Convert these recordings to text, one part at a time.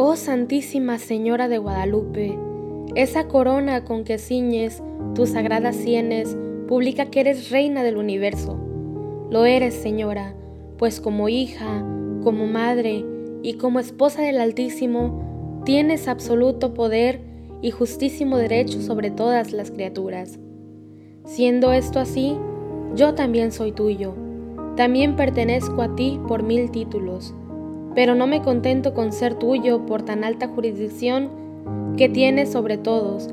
Oh Santísima Señora de Guadalupe, esa corona con que ciñes tus sagradas sienes publica que eres reina del universo. Lo eres, Señora, pues como hija, como madre y como esposa del Altísimo, tienes absoluto poder y justísimo derecho sobre todas las criaturas. Siendo esto así, yo también soy tuyo, también pertenezco a ti por mil títulos pero no me contento con ser tuyo por tan alta jurisdicción que tienes sobre todos.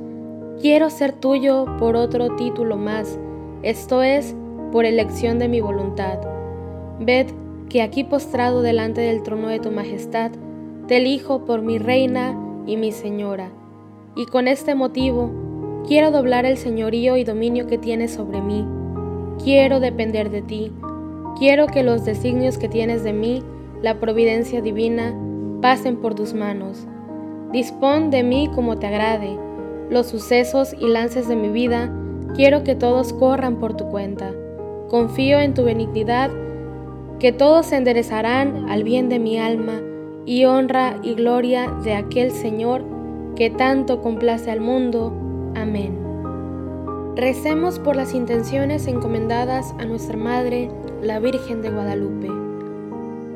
Quiero ser tuyo por otro título más, esto es, por elección de mi voluntad. Ved que aquí postrado delante del trono de tu majestad, te elijo por mi reina y mi señora, y con este motivo quiero doblar el señorío y dominio que tienes sobre mí. Quiero depender de ti, quiero que los designios que tienes de mí la providencia divina, pasen por tus manos. Dispón de mí como te agrade. Los sucesos y lances de mi vida, quiero que todos corran por tu cuenta. Confío en tu benignidad, que todos se enderezarán al bien de mi alma y honra y gloria de aquel Señor que tanto complace al mundo. Amén. Recemos por las intenciones encomendadas a nuestra Madre, la Virgen de Guadalupe.